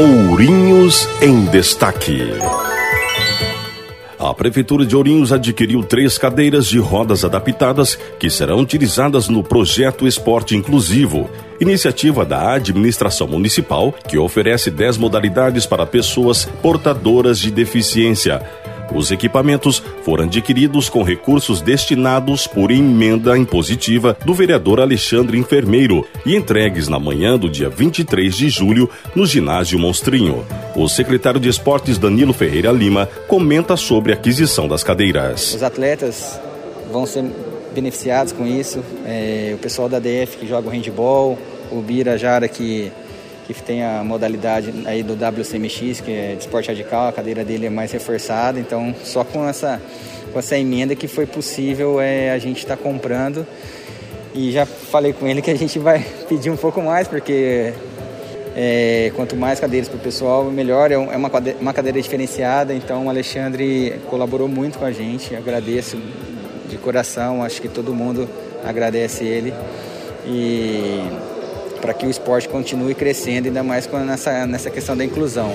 Ourinhos em Destaque. A Prefeitura de Ourinhos adquiriu três cadeiras de rodas adaptadas que serão utilizadas no projeto Esporte Inclusivo, iniciativa da administração municipal que oferece dez modalidades para pessoas portadoras de deficiência os equipamentos foram adquiridos com recursos destinados por emenda impositiva do vereador Alexandre Enfermeiro e entregues na manhã do dia 23 de julho no ginásio Monstrinho. O secretário de Esportes Danilo Ferreira Lima comenta sobre a aquisição das cadeiras. Os atletas vão ser beneficiados com isso. É, o pessoal da DF que joga o handball, o Bira Jara que que tem a modalidade aí do WCMX, que é de esporte radical, a cadeira dele é mais reforçada, então só com essa, com essa emenda que foi possível é, a gente estar tá comprando. E já falei com ele que a gente vai pedir um pouco mais, porque é, quanto mais cadeiras para o pessoal, melhor. É, é uma cadeira, uma cadeira diferenciada, então o Alexandre colaborou muito com a gente. Agradeço de coração, acho que todo mundo agradece ele. E para que o esporte continue crescendo, ainda mais nessa, nessa questão da inclusão.